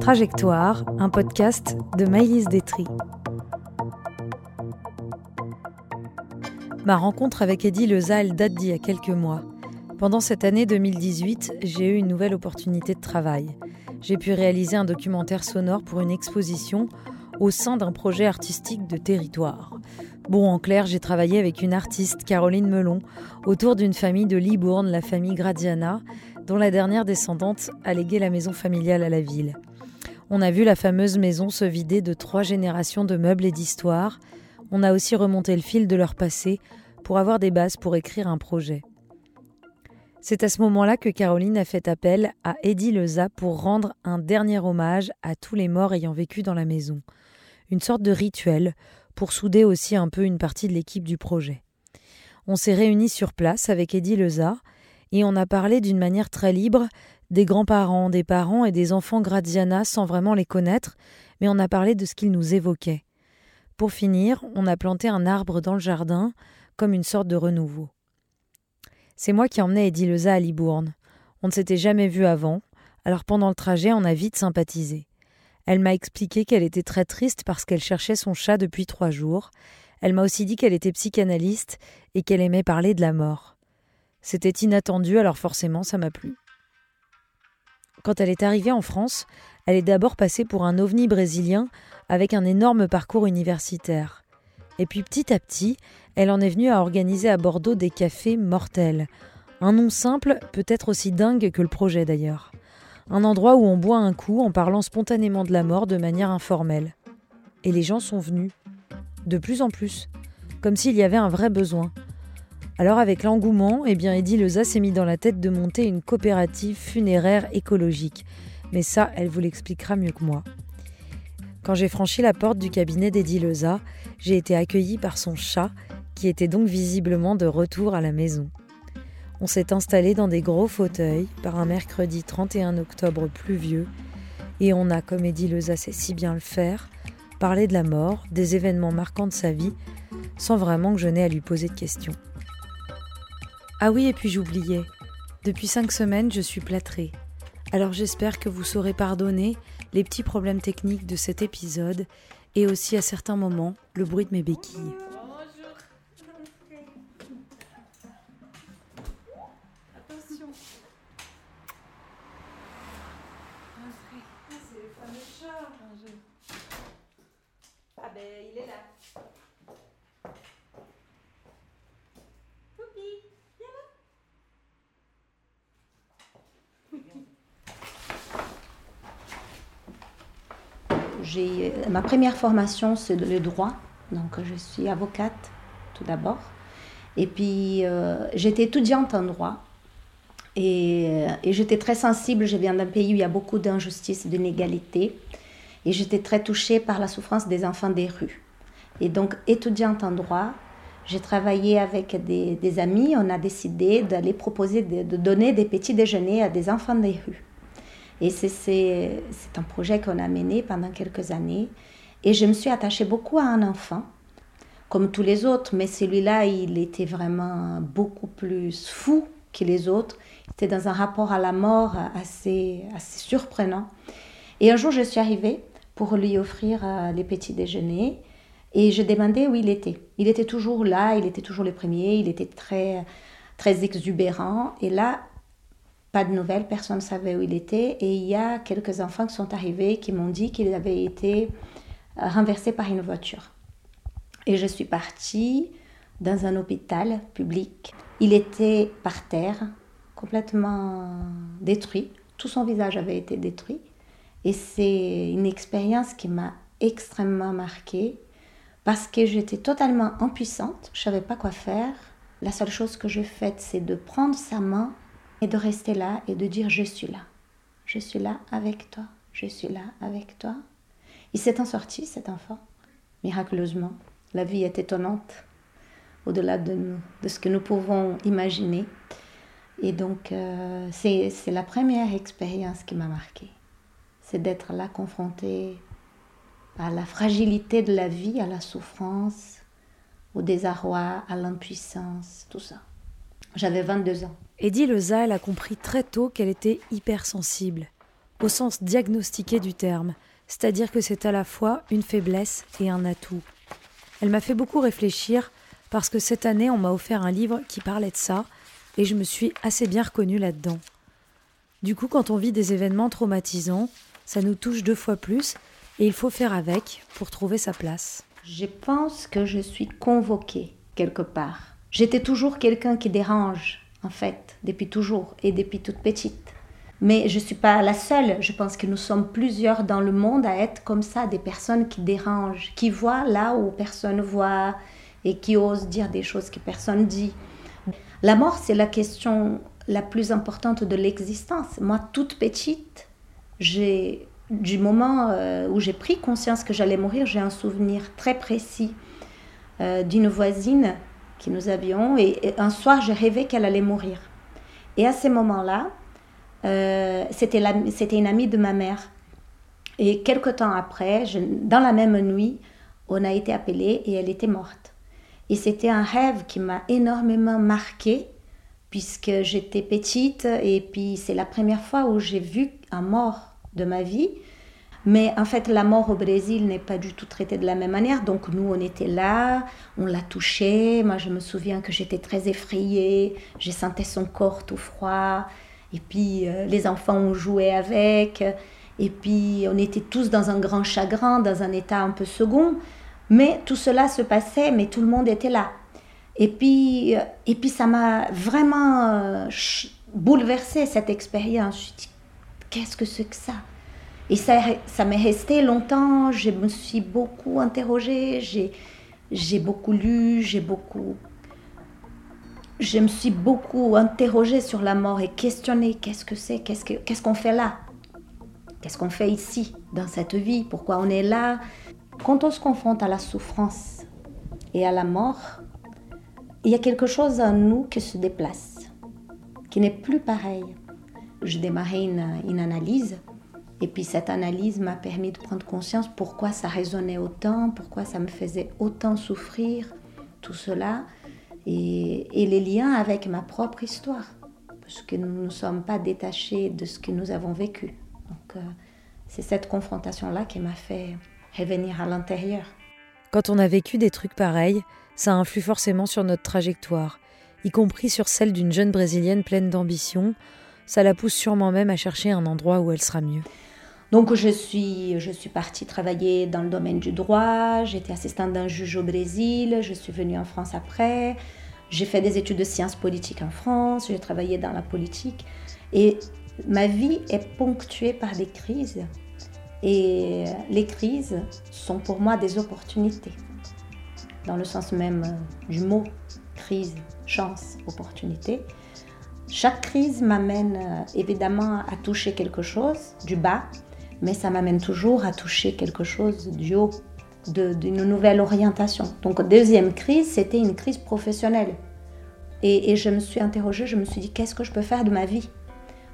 Trajectoire, un podcast de Maïlis Détri. Ma rencontre avec Eddie Leza, elle date d'il y a quelques mois. Pendant cette année 2018, j'ai eu une nouvelle opportunité de travail. J'ai pu réaliser un documentaire sonore pour une exposition au sein d'un projet artistique de territoire. Bon, en clair, j'ai travaillé avec une artiste, Caroline Melon, autour d'une famille de Libourne, la famille Gradiana, dont la dernière descendante a légué la maison familiale à la ville. On a vu la fameuse maison se vider de trois générations de meubles et d'histoires. On a aussi remonté le fil de leur passé pour avoir des bases pour écrire un projet. C'est à ce moment-là que Caroline a fait appel à Eddie Leza pour rendre un dernier hommage à tous les morts ayant vécu dans la maison une sorte de rituel pour souder aussi un peu une partie de l'équipe du projet. On s'est réunis sur place avec Eddie Leza et on a parlé d'une manière très libre des grands-parents, des parents et des enfants Graziana sans vraiment les connaître, mais on a parlé de ce qu'ils nous évoquaient. Pour finir, on a planté un arbre dans le jardin comme une sorte de renouveau. C'est moi qui emmenais Eddie Leza à Libourne. On ne s'était jamais vu avant, alors pendant le trajet, on a vite sympathisé. Elle m'a expliqué qu'elle était très triste parce qu'elle cherchait son chat depuis trois jours. Elle m'a aussi dit qu'elle était psychanalyste et qu'elle aimait parler de la mort. C'était inattendu, alors forcément ça m'a plu. Quand elle est arrivée en France, elle est d'abord passée pour un ovni brésilien avec un énorme parcours universitaire. Et puis petit à petit, elle en est venue à organiser à Bordeaux des cafés mortels. Un nom simple, peut-être aussi dingue que le projet d'ailleurs un endroit où on boit un coup en parlant spontanément de la mort de manière informelle. Et les gens sont venus, de plus en plus, comme s'il y avait un vrai besoin. Alors avec l'engouement, eh bien Eddie Leza s'est mis dans la tête de monter une coopérative funéraire écologique. Mais ça, elle vous l'expliquera mieux que moi. Quand j'ai franchi la porte du cabinet d'Eddie Leza, j'ai été accueillie par son chat, qui était donc visiblement de retour à la maison. On s'est installé dans des gros fauteuils par un mercredi 31 octobre pluvieux et on a, comme Eddie Leza sait si bien le faire, parlé de la mort, des événements marquants de sa vie, sans vraiment que je n'ai à lui poser de questions. Ah oui, et puis j'oubliais. Depuis cinq semaines, je suis plâtrée. Alors j'espère que vous saurez pardonner les petits problèmes techniques de cet épisode et aussi à certains moments le bruit de mes béquilles. Ma première formation, c'est le droit. Donc, je suis avocate tout d'abord. Et puis, euh, j'étais étudiante en droit. Et, et j'étais très sensible. Je viens d'un pays où il y a beaucoup d'injustice, d'inégalité. Et j'étais très touchée par la souffrance des enfants des rues. Et donc, étudiante en droit, j'ai travaillé avec des, amis. On a décidé d'aller proposer, de donner des petits déjeuners à des enfants des rues. Et c'est un projet qu'on a mené pendant quelques années. Et je me suis attachée beaucoup à un enfant, comme tous les autres, mais celui-là, il était vraiment beaucoup plus fou que les autres. Il était dans un rapport à la mort assez, assez surprenant. Et un jour, je suis arrivée pour lui offrir euh, les petits déjeuners. Et je demandais où il était. Il était toujours là, il était toujours le premier, il était très, très exubérant. Et là, pas de nouvelles, personne ne savait où il était. Et il y a quelques enfants qui sont arrivés qui m'ont dit qu'il avait été euh, renversé par une voiture. Et je suis partie dans un hôpital public. Il était par terre, complètement détruit. Tout son visage avait été détruit. Et c'est une expérience qui m'a extrêmement marquée parce que j'étais totalement impuissante. Je ne savais pas quoi faire. La seule chose que je fais, c'est de prendre sa main et de rester là et de dire je suis là. Je suis là avec toi. Je suis là avec toi. Il s'est en sorti, cet enfant, miraculeusement. La vie est étonnante, au-delà de, nous, de ce que nous pouvons imaginer. Et donc, euh, c'est la première expérience qui m'a marquée. C'est d'être là confrontée à la fragilité de la vie, à la souffrance, au désarroi, à l'impuissance, tout ça. J'avais 22 ans. Eddie Lezal a compris très tôt qu'elle était hypersensible, au sens diagnostiqué du terme, c'est-à-dire que c'est à la fois une faiblesse et un atout. Elle m'a fait beaucoup réfléchir parce que cette année on m'a offert un livre qui parlait de ça et je me suis assez bien reconnue là-dedans. Du coup, quand on vit des événements traumatisants, ça nous touche deux fois plus et il faut faire avec pour trouver sa place. Je pense que je suis convoquée quelque part. J'étais toujours quelqu'un qui dérange, en fait, depuis toujours et depuis toute petite. Mais je ne suis pas la seule. Je pense que nous sommes plusieurs dans le monde à être comme ça, des personnes qui dérangent, qui voient là où personne voit et qui osent dire des choses que personne dit. La mort, c'est la question la plus importante de l'existence. Moi, toute petite, j'ai du moment euh, où j'ai pris conscience que j'allais mourir, j'ai un souvenir très précis euh, d'une voisine que nous avions. Et, un soir, j'ai rêvé qu'elle allait mourir. Et à ce moment-là, euh, c'était une amie de ma mère. Et quelque temps après, dans la même nuit, on a été appelé et elle était morte. Et c'était un rêve qui m'a énormément marqué puisque j'étais petite et puis c'est la première fois où j'ai vu un mort de ma vie. Mais en fait, la mort au Brésil n'est pas du tout traitée de la même manière. Donc nous, on était là, on l'a touché. Moi, je me souviens que j'étais très effrayée. J'ai senti son corps tout froid. Et puis euh, les enfants ont joué avec. Et puis on était tous dans un grand chagrin, dans un état un peu second. Mais tout cela se passait, mais tout le monde était là. Et puis, euh, et puis ça m'a vraiment euh, bouleversé cette expérience. Je me suis dit, qu'est-ce que c'est que ça? Et ça, ça m'est resté longtemps, je me suis beaucoup interrogée, j'ai beaucoup lu, j'ai beaucoup... Je me suis beaucoup interrogée sur la mort et questionnée. Qu'est-ce que c'est, qu'est-ce qu'on fait là? Qu'est-ce qu'on fait ici, dans cette vie? Pourquoi on est là? Quand on se confronte à la souffrance et à la mort, il y a quelque chose en nous qui se déplace, qui n'est plus pareil. Je démarrais une analyse et puis cette analyse m'a permis de prendre conscience pourquoi ça résonnait autant, pourquoi ça me faisait autant souffrir, tout cela, et, les liens avec ma propre histoire, parce que nous ne sommes pas détachés de ce que nous avons vécu. Donc euh, c'est cette confrontation-là qui m'a fait revenir à l'intérieur. Quand on a vécu des trucs pareils, ça influe forcément sur notre trajectoire, y compris sur celle d'une jeune Brésilienne pleine d'ambition. Ça la pousse sûrement même à chercher un endroit où elle sera mieux. Donc je suis, je suis partie travailler dans le domaine du droit, j'étais assistante d'un juge au Brésil, je suis venue en France après, j'ai fait des études de sciences politiques en France, j'ai travaillé dans la politique. Et ma vie est ponctuée par des crises. Et les crises sont pour moi des opportunités, dans le sens même du mot crise, chance, opportunité. Chaque crise m'amène euh, évidemment à toucher quelque chose du bas, mais ça m'amène toujours à toucher quelque chose du haut, d'une nouvelle orientation. Donc, deuxième crise, c'était une crise professionnelle. Et, je me suis interrogée, je me suis dit, qu'est-ce que je peux faire de ma vie?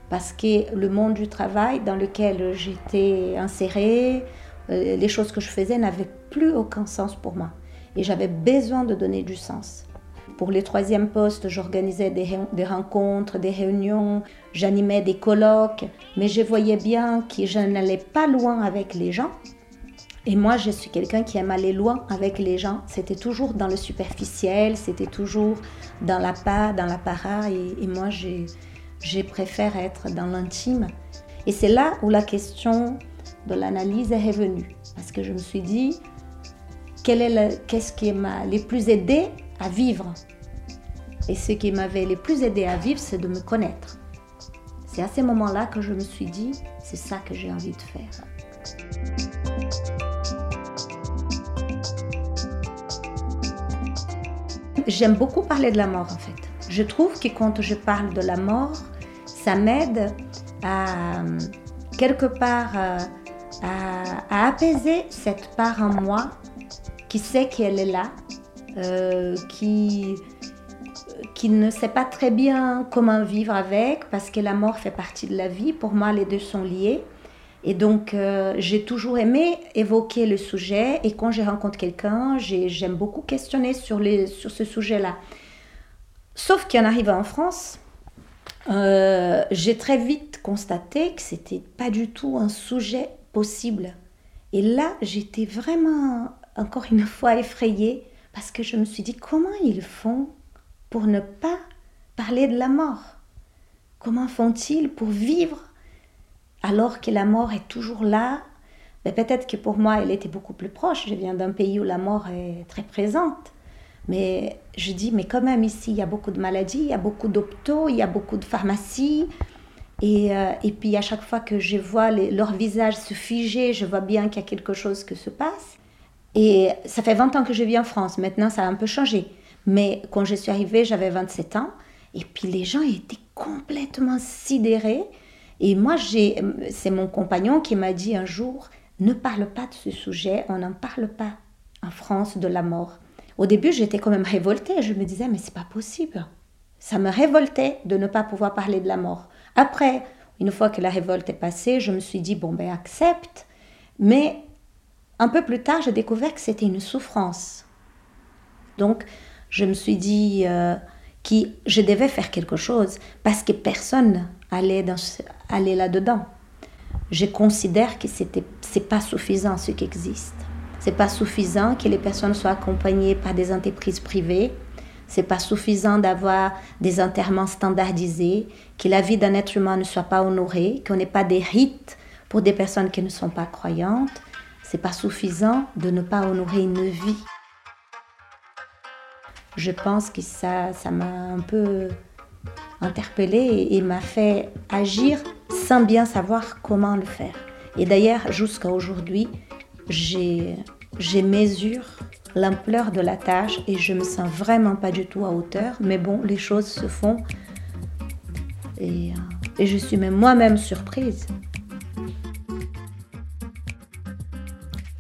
Parce que le monde du travail dans lequel j'étais insérée, euh, les choses que je faisais n'avaient plus aucun sens pour moi. Et j'avais besoin de donner du sens. Pour les troisièmes postes, j'organisais des, rencontres, des réunions, j'animais des colloques, mais je voyais bien que je n'allais pas loin avec les gens. Et moi, je suis quelqu'un qui aime aller loin avec les gens. C'était toujours dans le superficiel, c'était toujours dans la part, dans la para. Et, moi, j'ai préfère être dans l'intime. Et c'est là où la question de l'analyse est revenue. Parce que je me suis dit, qu'est-ce qui m'a les plus aidé à vivre. Et ce qui m'avait le plus aidé à vivre, c'est de me connaître. C'est à ce moment-là que je me suis dit, c'est ça que j'ai envie de faire. J'aime beaucoup parler de la mort en fait. Je trouve que quand je parle de la mort, ça m'aide à quelque part à, à apaiser cette part en moi qui sait qu'elle est là euh, qui, ne sait pas très bien comment vivre avec, parce que la mort fait partie de la vie. Pour moi, les deux sont liés. Et donc, euh, j'ai toujours aimé évoquer le sujet. Et quand je rencontre quelqu'un, j'aime beaucoup questionner sur ce sujet-là. Sauf qu'en arrivant en France, euh, j'ai très vite constaté que c'était pas du tout un sujet possible. Et là, j'étais vraiment, encore une fois, effrayée parce que je me suis dit comment ils font pour ne pas parler de la mort? Comment font-ils pour vivre alors que la mort est toujours là? Mais ben, Peut-être que pour moi, elle était beaucoup plus proche. Je viens d'un pays où la mort est très présente. Mais je dis, mais quand même, ici, il y a beaucoup de maladies, il y a beaucoup d'hôpitaux, il y a beaucoup de pharmacies. Et, euh, et puis, à chaque fois que je vois leur visage se figer, je vois bien qu'il y a quelque chose qui se passe. Et ça fait 20 ans que je vis en France. Maintenant, ça a un peu changé. Mais quand je suis arrivée, j'avais 27 ans. Et puis, les gens étaient complètement sidérés. Et moi, c'est mon compagnon qui m'a dit un jour, ne parle pas de ce sujet, on n'en parle pas en France de la mort. Au début, j'étais quand même révoltée. Je me disais, mais c'est pas possible. Ça me révoltait de ne pas pouvoir parler de la mort. Après, une fois que la révolte est passée, je me suis dit, bon, ben accepte. Mais un peu plus tard, j'ai découvert que c'était une souffrance. Donc, je me suis dit euh, que je devais faire quelque chose parce que personne allait, dans, allait là-dedans. Je considère que ce n'est pas suffisant ce qui existe. C'est pas suffisant que les personnes soient accompagnées par des entreprises privées. C'est pas suffisant d'avoir des enterrements standardisés, que la vie d'un être humain ne soit pas honorée, qu'on n'ait pas des rites pour des personnes qui ne sont pas croyantes. C'est pas suffisant de ne pas honorer une vie. Je pense que ça, ça m'a un peu interpellée et, et m'a fait agir sans bien savoir comment le faire. Et d'ailleurs, jusqu'à aujourd'hui, j'ai je mesure l'ampleur de la tâche et je me sens vraiment pas du tout à hauteur. Mais bon, les choses se font et, euh, je suis même moi-même surprise.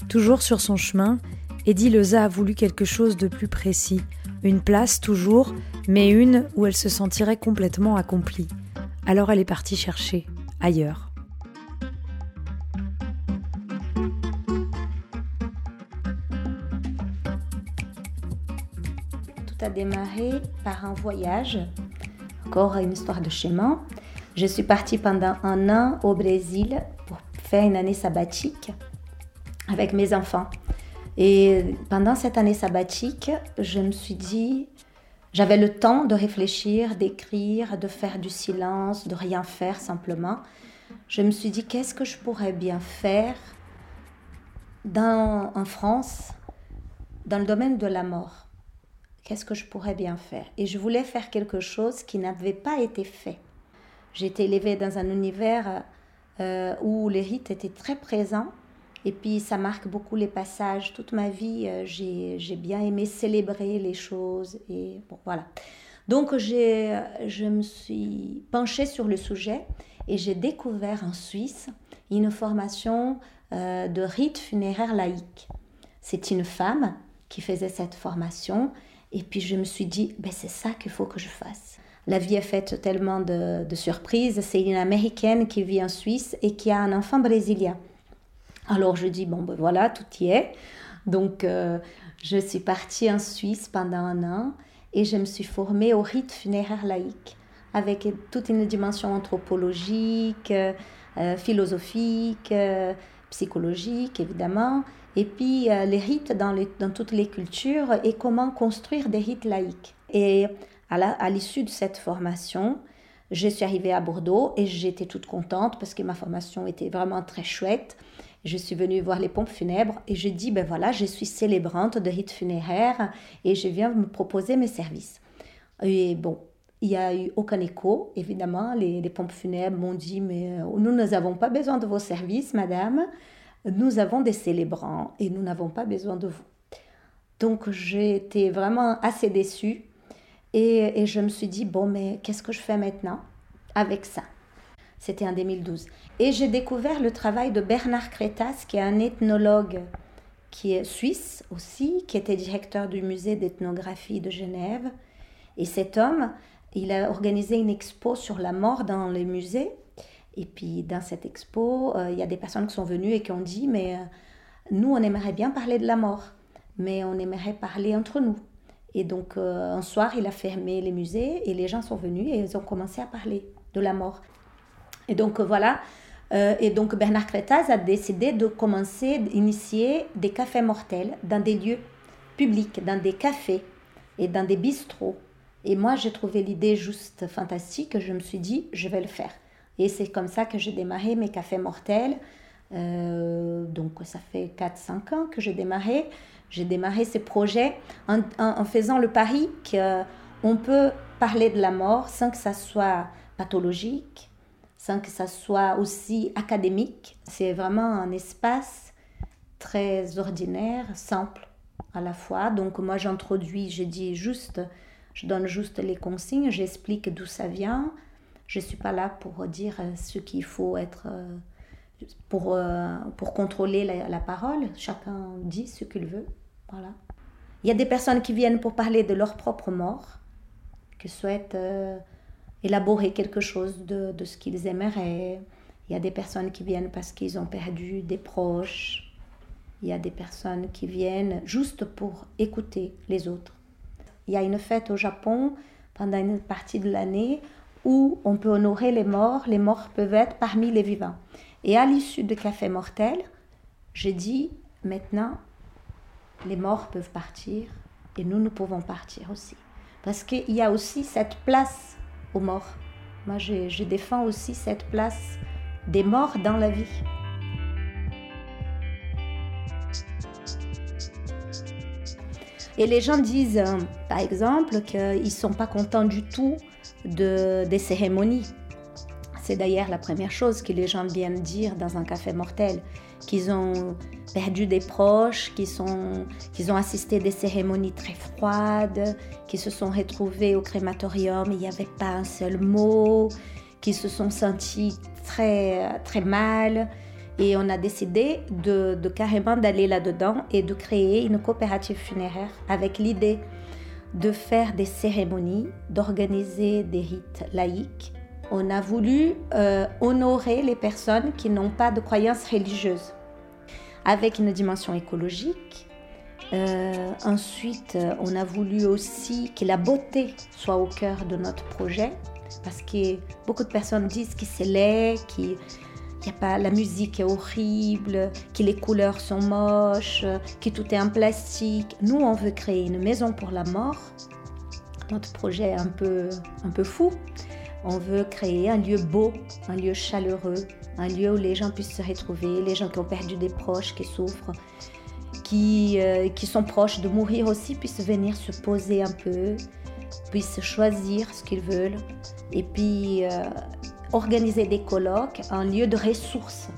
Toujours sur son chemin, Eddie Leza a voulu quelque chose de plus précis, une place toujours, mais une où elle se sentirait complètement accomplie. Alors elle est partie chercher ailleurs. a démarré par un voyage, encore une histoire de chemin. Je suis partie pendant un an au Brésil pour faire une année sabbatique avec mes enfants. Et pendant cette année sabbatique, je me suis dit, j'avais le temps de réfléchir, d'écrire, de faire du silence, de rien faire simplement. Je me suis dit, qu'est-ce que je pourrais bien faire dans, en France dans le domaine de la mort? Qu'est-ce que je pourrais bien faire? Et je voulais faire quelque chose qui n'avait pas été fait. Été élevée dans un univers euh, où les rites étaient très présents. Et puis ça marque beaucoup les passages. Toute ma vie, euh, j'ai bien aimé célébrer les choses. Et bon, voilà. Donc je me suis penchée sur le sujet et j'ai découvert en Suisse une formation euh, de rite funéraire laïque. C'est une femme qui faisait cette formation et puis je me suis dit, ben c'est ça qu'il faut que je fasse. La vie est faite tellement de, surprises. C'est une Américaine qui vit en Suisse et qui a un enfant brésilien. Alors je dis, bon ben voilà, tout y est. Donc euh, je suis partie en Suisse pendant un an et je me suis formée au rite funéraire laïque avec toute une dimension anthropologique, euh, philosophique, euh, psychologique évidemment, et puis les rites dans, dans, toutes les cultures et comment construire des rites laïques. Et à l'issue de cette formation, je suis arrivée à Bordeaux et j'étais toute contente parce que ma formation était vraiment très chouette. Je suis venue voir les pompes funèbres et je dis, ben voilà, je suis célébrante de rites funéraires et je viens me proposer mes services. Et bon, il n'y a eu aucun écho, évidemment. Les, les pompes funèbres m'ont dit, mais euh, nous n'avons pas besoin de vos services, madame nous avons des célébrants et nous n'avons pas besoin de vous. Donc j'ai été vraiment assez déçue et, je me suis dit, bon, mais qu'est-ce que je fais maintenant avec ça? C'était en 2012. Et j'ai découvert le travail de Bernard Crétas, qui est un ethnologue qui est suisse aussi, qui était directeur du musée d'ethnographie de Genève. Et cet homme, il a organisé une expo sur la mort dans les musées et puis dans cette expo, euh, il y a des personnes qui sont venues et qui ont dit, mais euh, nous, on aimerait bien parler de la mort, mais on aimerait parler entre nous. Et donc euh, un soir, il a fermé les musées et les gens sont venus et ils ont commencé à parler. de la mort. Et donc voilà, et donc Bernard Crétaz a décidé de commencer, d'initier des cafés mortels dans des lieux publics, dans des cafés et dans des bistrots. Et moi, j'ai trouvé l'idée juste fantastique. Je me suis dit, je vais le faire. Et c'est comme ça que j'ai démarré mes cafés mortels. Euh, donc ça fait 4-5 ans que j'ai démarré. J'ai démarré ces projets en, faisant le pari qu'on peut parler de la mort sans que ça soit pathologique, sans que ça soit aussi académique. C'est vraiment un espace très ordinaire, simple à la fois. Donc moi j'introduis, je dis juste, je donne juste les consignes, j'explique d'où ça vient. Je ne suis pas là pour dire ce qu'il faut être euh, pour, euh, pour contrôler la, parole. Chacun dit ce qu'il veut. Voilà. Il y a des personnes qui viennent pour parler de leur propre mort, qui souhaitent euh, élaborer quelque chose de, de ce qu'ils aimeraient. Il y a des personnes qui viennent parce qu'ils ont perdu des proches. Il y a des personnes qui viennent juste pour écouter les autres. Il y a une fête au Japon pendant une partie de l'année où on peut honorer les morts. Les morts peuvent être parmi les vivants. Et à l'issue de Café Mortel, j'ai dit maintenant, les morts peuvent partir et nous, nous pouvons partir aussi. Parce qu'il y a aussi cette place aux morts. Moi, je, je défends aussi cette place des morts dans la vie. Et les gens disent, euh, par exemple, qu'ils ne sont pas contents du tout de, des cérémonies. C'est d'ailleurs la première chose que les gens viennent dire dans un café mortel, qu'ils ont perdu des proches, qu'ils, sont, qu'ils ont assisté à des cérémonies très froides, qu'ils se sont retrouvés au crématorium, il n'y avait pas un seul mot, qu'ils se sont sentis très, très mal. Et on a décidé de, de carrément d'aller là-dedans et de créer une coopérative funéraire avec l'idée de faire des cérémonies, d'organiser des rites laïques on a voulu euh, honorer les personnes qui n'ont pas de croyances religieuses, avec une dimension écologique. Euh, ensuite, on a voulu aussi que la beauté soit au cœur de notre projet, parce que beaucoup de personnes disent que c'est laid, que y a pas, la musique est horrible, que les couleurs sont moches, que tout est en plastique. Nous, on veut créer une maison pour la mort. Notre projet est un peu, un peu fou. On veut créer un lieu beau, un lieu chaleureux, un lieu où les gens puissent se retrouver, les gens qui ont perdu des proches, qui souffrent, qui, euh, qui sont proches de mourir aussi, puissent venir se poser un peu, puissent choisir ce qu'ils veulent, et puis euh, organiser des colloques, un lieu de ressources.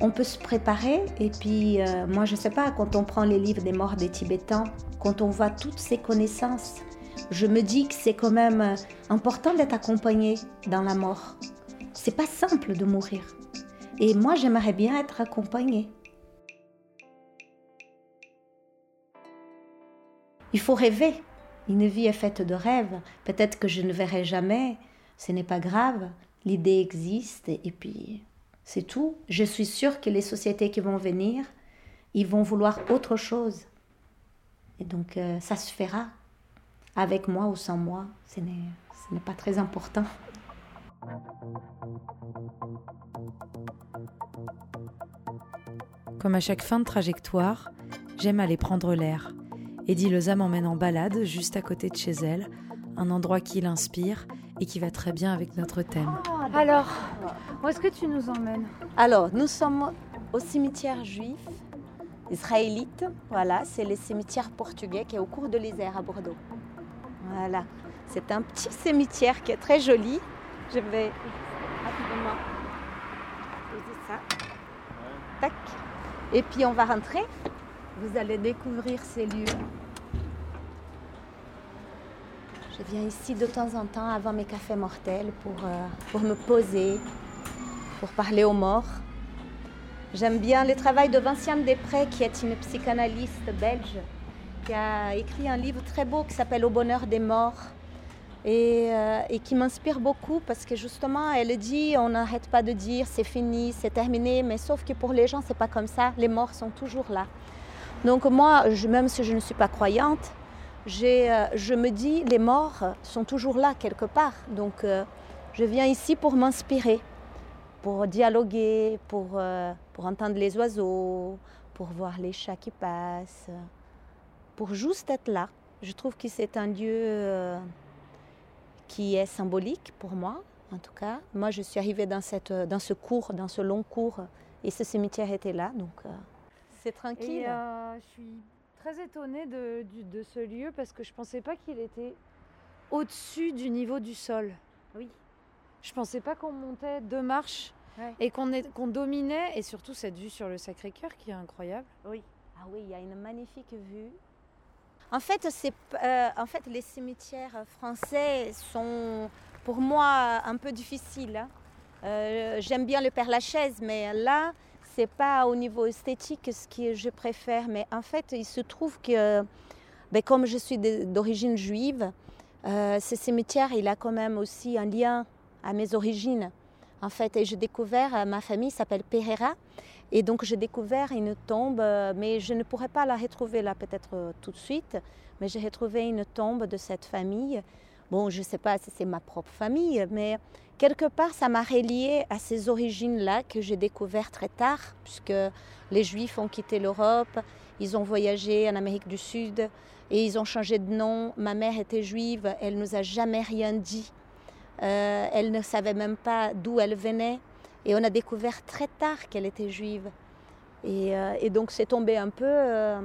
On peut se préparer, et puis euh, moi je ne sais pas, quand on prend les livres des morts des Tibétains, quand on voit toutes ces connaissances, je me dis que c'est quand même important d'être accompagné dans la mort. C'est pas simple de mourir. Et moi, j'aimerais bien être accompagnée. Il faut rêver. Une vie est faite de rêves. Peut-être que je ne verrai jamais. Ce n'est pas grave. L'idée existe et puis c'est tout. Je suis sûre que les sociétés qui vont venir, ils vont vouloir autre chose. Et donc euh, ça se fera avec moi ou sans moi, ce n'est pas très important. Comme à chaque fin de trajectoire, j'aime aller prendre l'air. Eddie Leza m'emmène en balade juste à côté de chez elle, un endroit qui l'inspire et qui va très bien avec notre thème. Alors, où est-ce que tu nous emmènes? Alors, nous sommes au cimetière juif israélite. Voilà, c'est le cimetière portugais qui est au cours de l'Isère à Bordeaux. Voilà, c'est un petit cimetière qui est très joli. Je vais rapidement poser ça. Tac. Et puis on va rentrer. Vous allez découvrir ces lieux. Je viens ici de temps en temps avant mes cafés mortels pour, euh, pour me poser, pour parler aux morts. J'aime bien le travail de Vinciane Després, qui est une psychanalyste belge, qui a écrit un livre très beau qui s'appelle Au bonheur des morts et, euh, et qui m'inspire beaucoup parce que justement elle dit on n'arrête pas de dire c'est fini, c'est terminé, mais sauf que pour les gens c'est pas comme ça, les morts sont toujours là. Donc moi, même si je ne suis pas croyante, euh, je me dis les morts sont toujours là quelque part. Donc euh, Je viens ici pour m'inspirer, pour dialoguer, pour, pour entendre les oiseaux, pour voir les chats qui passent, pour juste être là. Je trouve que c'est un lieu qui est symbolique pour moi, en tout cas. Moi, je suis arrivée dans, cette, dans ce cours, dans ce long cours, et ce cimetière était là, donc euh, c'est tranquille. Et euh, je suis très étonnée de, ce lieu parce que je pensais pas qu'il était au-dessus du niveau du sol. Oui. Je pensais pas qu'on montait deux marches Ouais. et qu'on est- qu'on dominait, et surtout cette vue sur le Sacré-Cœur qui est incroyable. Oui. Ah oui, il y a une magnifique vue. En fait, euh, en fait, les cimetières français sont pour moi un peu difficiles. hein. Euh, j'aime bien le Père Lachaise, mais là, c'est pas au niveau esthétique ce que je préfère. Mais en fait, il se trouve que, ben, comme je suis d'origine juive, euh, ce cimetière, il a quand même aussi un lien à mes origines. En fait, et j'ai découvert, ma famille s'appelle Pereira, et donc j'ai découvert une tombe, euh, mais je ne pourrais pas la retrouver là peut-être euh, tout de suite, mais j'ai retrouvé une tombe de cette famille. Bon, je ne sais pas si c'est ma propre famille, mais quelque part ça m'a relié à ces origines-là que j'ai découvert très tard, puisque les Juifs ont quitté l'Europe, ils ont voyagé en Amérique du Sud et ils ont changé de nom. Ma mère était juive, elle nous a jamais rien dit. Euh, elle ne savait même pas d'où elle venait. Et on a découvert très tard qu'elle était juive. Et, euh, et donc c'est tombé un peu, euh,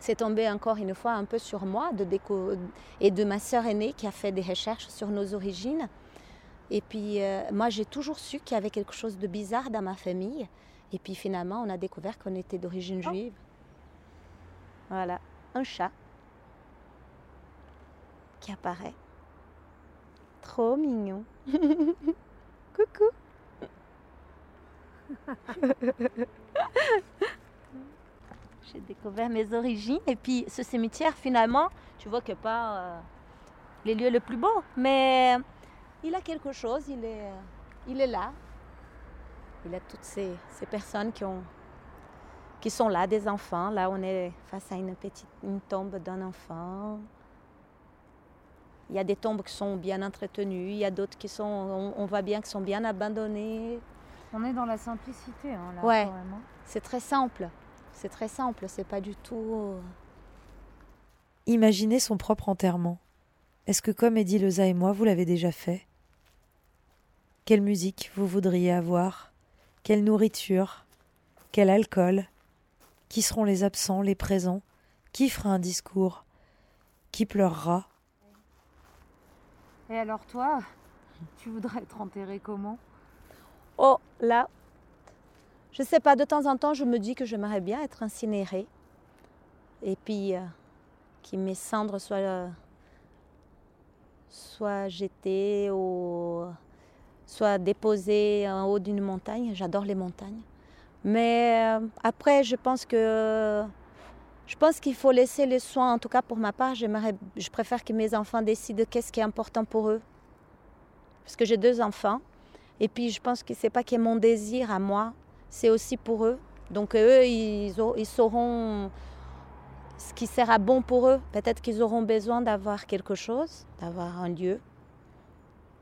c'est tombé encore une fois un peu sur moi de déco et de ma sœur aînée qui a fait des recherches sur nos origines. Et puis euh, moi j'ai toujours su qu'il y avait quelque chose de bizarre dans ma famille. Et puis finalement on a découvert qu'on était d'origine Oh. juive. Voilà, un chat qui apparaît. Trop mignon. Coucou. J'ai découvert mes origines et puis ce cimetière finalement, tu vois que pas euh, les lieux les plus beaux, mais il a quelque chose, il est, il est là. Il a toutes ces, ces personnes qui, ont, qui sont là, des enfants. Là, on est face à une petite une tombe d'un enfant. Il y a des tombes qui sont bien entretenues, il y a d'autres qui sont, on, on voit bien, qui sont bien abandonnées. On est dans la simplicité, hein, là, Ouais. C'est très simple. C'est très simple, c'est pas du tout. euh, Imaginez son propre enterrement. Est-ce que comme Eddie Leza et moi, vous l'avez déjà fait? Quelle musique vous voudriez avoir? Quelle nourriture? Quel alcool? Qui seront les absents, les présents? Qui fera un discours? Qui pleurera? Et alors toi, tu voudrais être enterré comment? Oh, là, je sais pas, de temps en temps, je me dis que j'aimerais bien être incinérée. Et puis, euh, que mes cendres soient, euh, jetées ou soient déposées en haut d'une montagne. J'adore les montagnes. Mais euh, après, je pense que. Je pense qu'il faut laisser les soins, en tout cas pour ma part, je préfère que mes enfants décident qu'est-ce qui est important pour eux. Parce que j'ai deux enfants. Et puis je pense que c'est pas que mon désir à moi, c'est aussi pour eux. Donc eux, ils, au- ils sauront ce qui sera bon pour eux. Peut-être qu'ils auront besoin d'avoir quelque chose, d'avoir un lieu.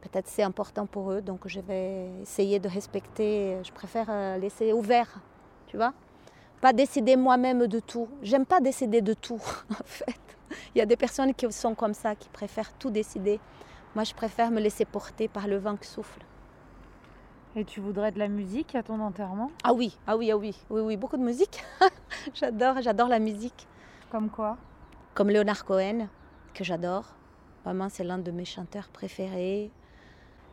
Peut-être c'est important pour eux, donc je vais essayer de respecter. Je préfère euh, laisser ouvert, tu vois. Pas décider moi-même de tout. J'aime pas décider de tout, en fait. Il y a des personnes qui sont comme ça, qui préfèrent tout décider. Moi, je préfère me laisser porter par le vent qui souffle. Et tu voudrais de la musique à ton enterrement? Ah oui, ah oui, ah oui, oui, oui, beaucoup de musique. j'adore, j'adore la musique. Comme quoi? Comme Leonard Cohen, que j'adore. Vraiment, c'est l'un de mes chanteurs préférés.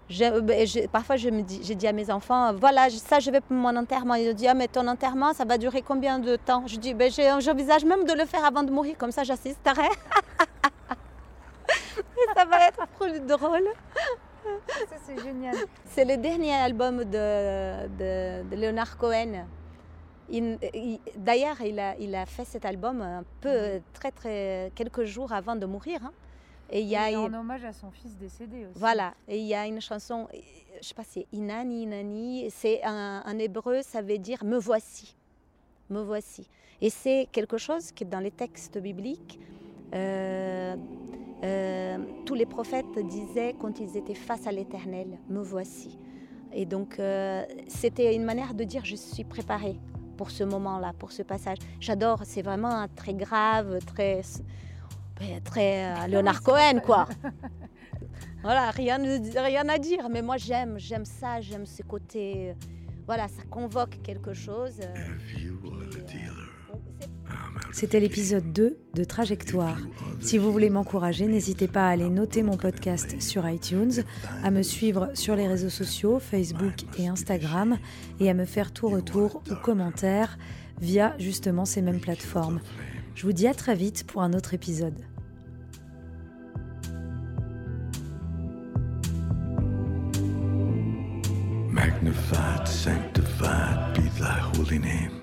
Je- ben, je- parfois, je me dis, j'ai dit à mes enfants, voilà, ça, je vais pour mon enterrement. Ils ont dit, ah, mais ton enterrement, ça va durer combien de temps? Je dis, ben, j'envisage même de le faire avant de mourir, comme ça, j'assisterai. Ça va être plus drôle. Ça c'est génial. C'est le dernier album de, de, de Leonard Cohen. Il- il- D'ailleurs, il a, il a fait cet album un peu, très, très, quelques jours avant de mourir. hein. Et il y a, en hommage à son fils décédé aussi. voilà, et il y a une chanson, je sais pas, c'est Inani, Inani, c'est un, en hébreu, ça veut dire me voici, me voici. Et c'est quelque chose que dans les textes bibliques, tous les prophètes disaient quand ils étaient face à l'Éternel, me voici. Et donc euh, c'était une manière de dire je suis préparée pour ce moment-là, pour ce passage. J'adore, c'est vraiment très grave, très, très euh, Leonard Cohen, quoi. Voilà, rien, rien à dire, mais moi j'aime, j'aime ça, j'aime ce côté. Voilà, ça convoque quelque chose. C'était l'épisode 2 de Trajectoire. Si vous voulez m'encourager, n'hésitez pas à aller noter mon podcast sur iTunes, à me suivre sur les réseaux sociaux, Facebook et Instagram, et à me faire tout retour ou commentaires via justement ces mêmes plateformes. Je vous dis à très vite pour un autre épisode. Magnified, sanctified be thy holy name.